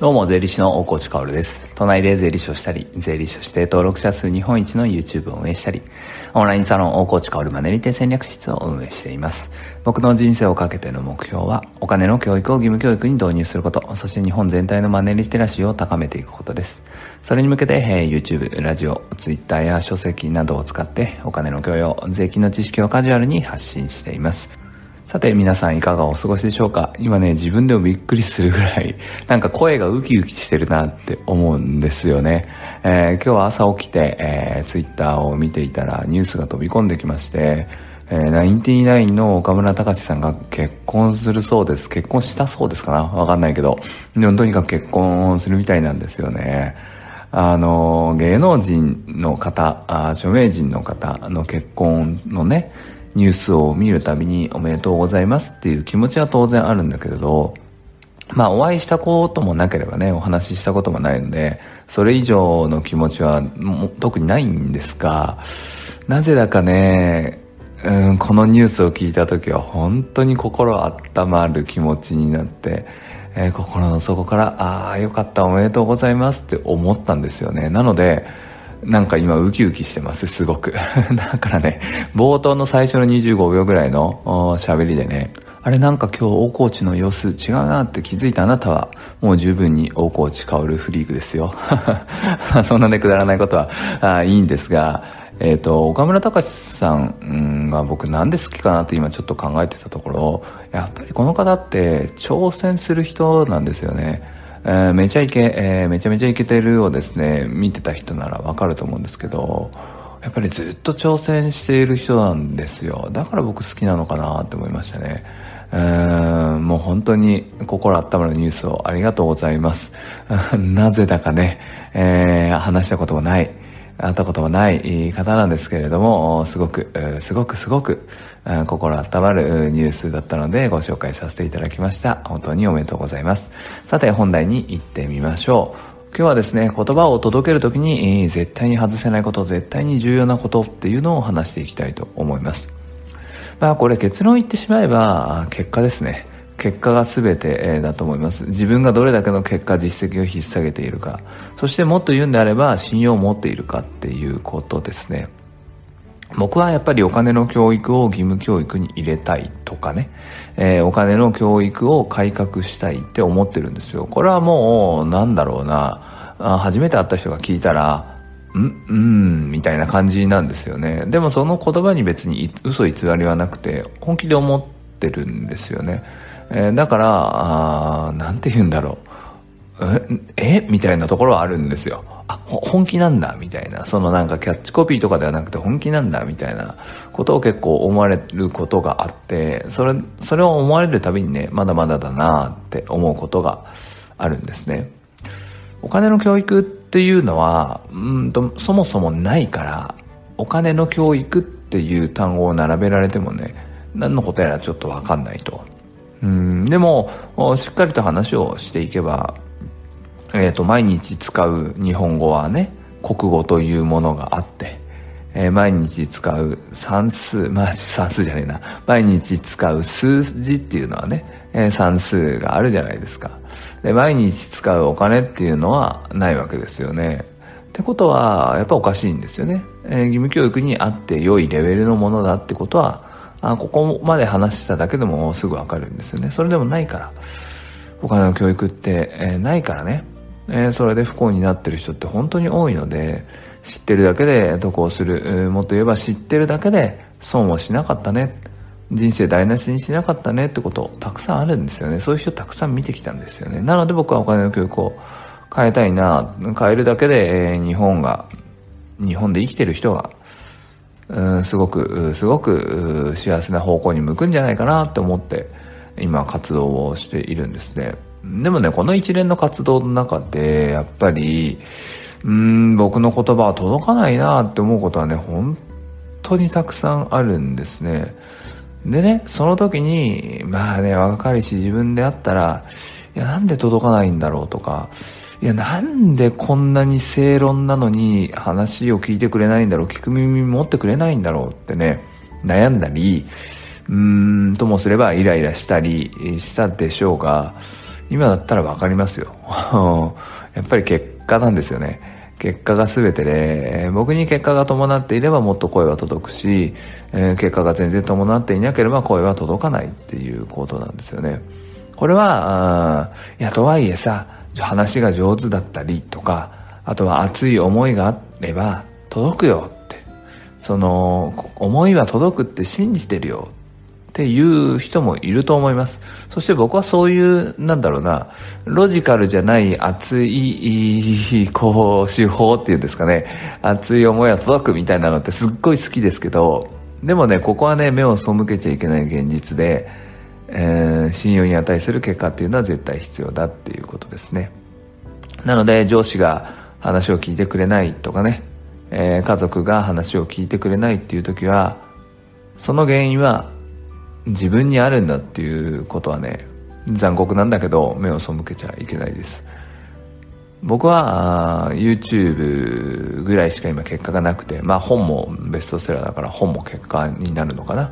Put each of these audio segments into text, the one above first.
どうも、税理士の大河内薫です。都内で税理士をしたり、税理士として登録者数日本一の YouTube を運営したり、オンラインサロン大河内薫マネリテ戦略室を運営しています。僕の人生をかけての目標は、お金の教育を義務教育に導入すること、そして日本全体のマネリテラシーを高めていくことです。それに向けて、えー、YouTube、ラジオ、Twitter や書籍などを使って、お金の教養、税金の知識をカジュアルに発信しています。さて皆さんいかがお過ごしでしょうか？今ね、自分でもびっくりするぐらい、なんか声がウキウキしてるなって思うんですよね。えー、今日は朝起きて、えー、ツイッターを見ていたらニュースが飛び込んできまして、え、ナインティナインの岡村隆史さんが結婚するそうです。結婚したそうですかな？わかんないけど。でもとにかく結婚するみたいなんですよね。あの、芸能人の方、あ著名人の方の結婚のね、ニュースを見るたびにおめでとうございますっていう気持ちは当然あるんだけれど、まあお会いしたこともなければね、お話ししたこともないので、それ以上の気持ちは特にないんですが、なぜだかね、うん、このニュースを聞いた時は本当に心温まる気持ちになって、えー、心の底から、ああ、よかった、おめでとうございますって思ったんですよね。なので、なんか今ウキウキしてます、すごく。だからね、冒頭の最初の25秒ぐらいの喋りでね、あれなんか今日大河内の様子違うなって気づいたあなたは、もう十分に大河内薫フリークですよ。そんなね、くだらないことはあいいんですが、えっ、ー、と、岡村隆史さんが僕なんで好きかなって今ちょっと考えてたところ、やっぱりこの方って挑戦する人なんですよね。えー、めちゃイケ、えー、めちゃめちゃイケてるをですね、見てた人ならわかると思うんですけど、やっぱりずっと挑戦している人なんですよ。だから僕好きなのかなって思いましたね。えー、もう本当に心温まるニュースをありがとうございます。なぜだかね、えー、話したこともない、会ったこともない方なんですけれども、すごく、すごくすごく、心温まるニュースだったのでご紹介させていただきました。本当におめでとうございます。さて本題に行ってみましょう。今日はですね、言葉を届けるときに、絶対に外せないこと、絶対に重要なことっていうのを話していきたいと思います。まあこれ結論言ってしまえば、結果ですね。結果が全てだと思います自分がどれだけの結果実績を引っ提げているかそしてもっと言うんであれば信用を持っているかっていうことですね僕はやっぱりお金の教育を義務教育に入れたいとかね、えー、お金の教育を改革したいって思ってるんですよ。これはもう、なんだろうな、あ初めて会った人が聞いたら、んうん、みたいな感じなんですよね。でもその言葉に別に嘘偽りはなくて、本気で思ってるんですよね。えー、だから、あなんて言うんだろう。ええ？みたいなところはあるんですよ。あ、本気なんだみたいな。そのなんかキャッチコピーとかではなくて本気なんだみたいなことを結構思われることがあって、それ、それを思われるたびにね、まだまだだなって思うことがあるんですね。お金の教育っていうのは、うんと、そもそもないから、お金の教育っていう単語を並べられてもね、何のことやらちょっとわかんないと。うん、でも、しっかりと話をしていけば、えっ、ー、と、毎日使う日本語はね、国語というものがあって、えー、毎日使う算数、まあ算数じゃねえな、毎日使う数字っていうのはね、えー、算数があるじゃないですか。で、毎日使うお金っていうのはないわけですよね。ってことは、やっぱおかしいんですよね。えー、義務教育にあって良いレベルのものだってことは、あここまで話しただけでもすぐわかるんですよね。それでもないから。お金の教育って、えー、ないからね。えー、それで不幸になってる人って本当に多いので、知ってるだけで得をする、えー、もっと言えば知ってるだけで損をしなかったね。人生台無しにしなかったねってことたくさんあるんですよね。そういう人たくさん見てきたんですよね。なので僕はお金の教育を変えたいな。変えるだけで、えー、日本が、日本で生きてる人が、うん、すごく、すごく幸せな方向に向くんじゃないかなって思って、今活動をしているんですね。でもね、この一連の活動の中で、やっぱり、うん、僕の言葉は届かないなって思うことはね、本当にたくさんあるんですね。でね、その時に、まあね、若かりし自分であったら、いや、なんで届かないんだろうとか、いや、なんでこんなに正論なのに話を聞いてくれないんだろう、聞く耳持ってくれないんだろうってね、悩んだり、うーん、ともすればイライラしたりしたでしょうが、今だったら分かりますよ やっぱり結果なんですよね結果が全てで、僕に結果が伴っていればもっと声は届くし、え、結果が全然伴っていなければ声は届かないっていうことなんですよね。これは、いや、とはいえさ、話が上手だったりとか、あとは熱い思いがあれば届くよって。その、思いは届くって信じてるよっていう人もいると思います。そして僕はそういう、なんだろうな、ロジカルじゃない熱い、こう、手法っていうんですかね、熱い思いは届くみたいなのってすっごい好きですけど、でもね、ここはね、目を背けちゃいけない現実で、えー、信用に値する結果っていうのは絶対必要だっていうことですね。なので、上司が話を聞いてくれないとかね、えー、家族が話を聞いてくれないっていう時は、その原因は自分にあるんだっていうことはね残酷なんだけど目を背けちゃいけないです僕は YouTube ぐらいしか今結果がなくてまあ本もベストセラーだから本も結果になるのかな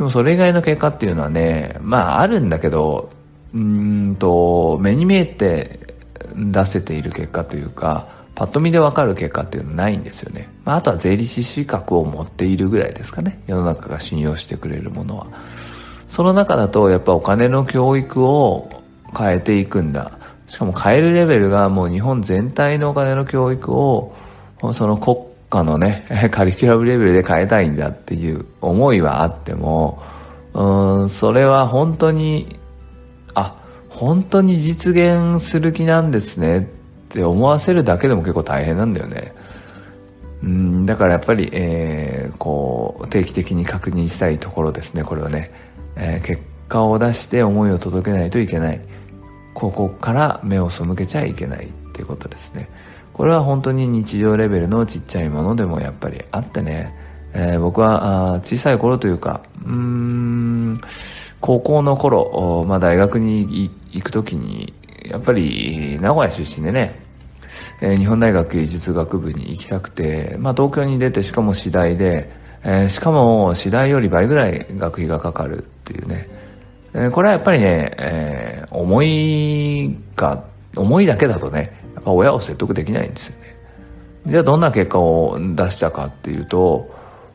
でもそれ以外の結果っていうのはねまああるんだけどうんと目に見えて出せている結果というかパッと見でわかる結果っていうのはないんですよね。まあ、あとは税理士資格を持っているぐらいですかね。世の中が信用してくれるものは。その中だとやっぱお金の教育を変えていくんだ。しかも変えるレベルがもう日本全体のお金の教育をその国家のね、カリキュラムレベルで変えたいんだっていう思いはあっても、うん、それは本当に、あ、本当に実現する気なんですねって思わせるだけでも結構大変なんだよね。うんだからやっぱり、えー、こう定期的に確認したいところですねこれはね、えー、結果を出して思いを届けないといけない。ここから目を背けちゃいけないっていうことですね。これは本当に日常レベルのちっちゃいものでもやっぱりあってね、えー、僕はあ小さい頃というかうーん高校の頃、まあ、大学に行く時にやっぱり名古屋出身でね、えー、日本大学芸術学部に行きたくて、まあ、東京に出てしかも次第で、えー、しかも次第より倍ぐらい学費がかかるっていうね、えー、これはやっぱりね、えー、思いが思いだけだとねやっぱ親を説得できないんですよね。じゃあどんな結果を出したかっていうと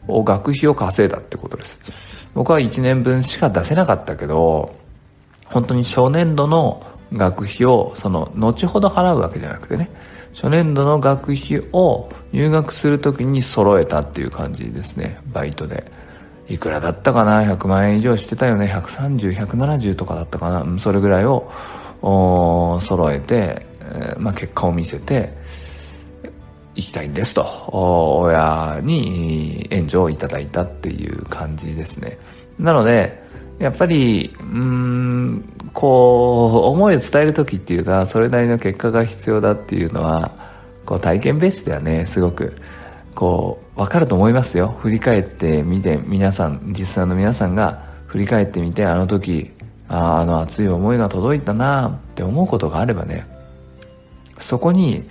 学費を稼いだってことです。僕は1年分しか出せなかったけど本当に初年度の学費をその後ほど払うわけじゃなくてね初年度の学費を入学する時に揃えたっていう感じですね。バイトで。いくらだったかな？100万円以上してたよね。130170とかだったかな？それぐらいを揃えて、えー、まあ、結果を見せて行きたいんですと親に援助をいただいたっていう感じですね。なのでやっぱりうんこう思いを伝える時っていうのはそれなりの結果が必要だっていうのはこう体験ベースではねすごく。こう分かると思いますよ。振り返ってみて皆さん実際の皆さんが振り返ってみてあの時ああの熱い思いが届いたなって思うことがあればねそこに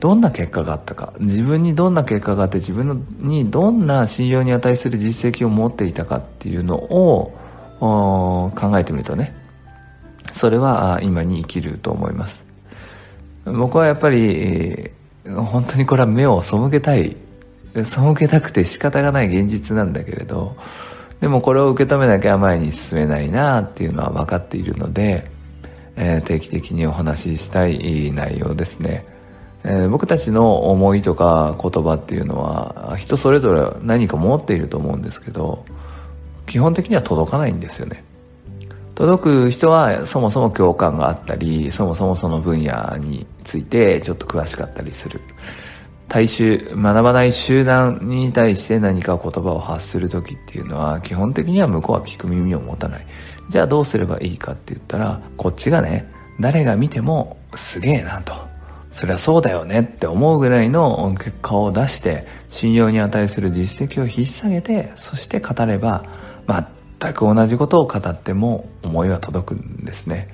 どんな結果があったか。自分にどんな結果があって自分にどんな信用に値する実績を持っていたかっていうのを考えてみるとね。それは今に生きると思います。僕はやっぱり本当にこれは目を背けたい。背けたくて仕方がない現実なんだけれどでもこれを受け止めなきゃ前に進めないなっていうのは分かっているので、えー、定期的にお話ししたい内容ですね、えー、僕たちの思いとか言葉っていうのは人それぞれ何か持っていると思うんですけど基本的には届かないんですよね。届く人はそもそも共感があったりそもそもその分野についてちょっと詳しかったりする。大衆学ばない集団に対して何か言葉を発する時っていうのは基本的には向こうは聞く耳を持たない。じゃあどうすればいいかって言ったらこっちがね誰が見てもすげえなと。そりゃそうだよねって思うぐらいの結果を出して信用に値する実績を引っ提げてそして語れば全く同じことを語っても思いは届くんですね。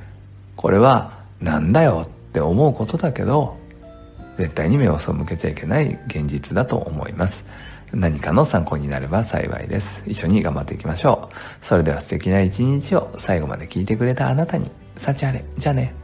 これはなんだよって思うことだけど絶対に目を背けちゃいけない現実だと思います。何かの参考になれば幸いです一緒に頑張っていきましょうそれでは素敵な一日を最後まで聞いてくれたあなたに幸あれ。じゃあね。